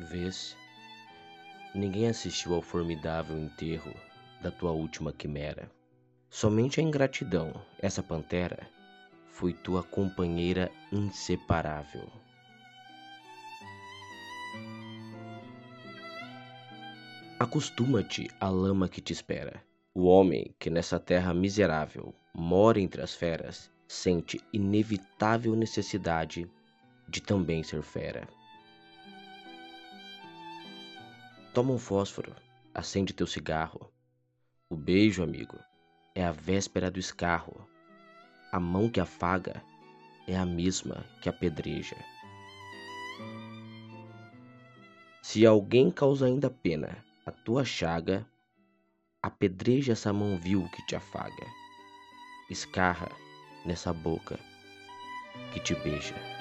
Talvez ninguém assistiu ao formidável enterro da tua última quimera. Somente a ingratidão, essa pantera, foi tua companheira inseparável. Acostuma-te à lama que te espera. O homem que nessa terra miserável mora entre as feras sente inevitável necessidade de também ser fera. Toma um fósforo, acende teu cigarro. O beijo, amigo, é a véspera do escarro. A mão que afaga é a mesma que apedreja. Se alguém causa ainda pena a tua chaga, apedreja essa mão vil que te afaga. Escarra nessa boca que te beija.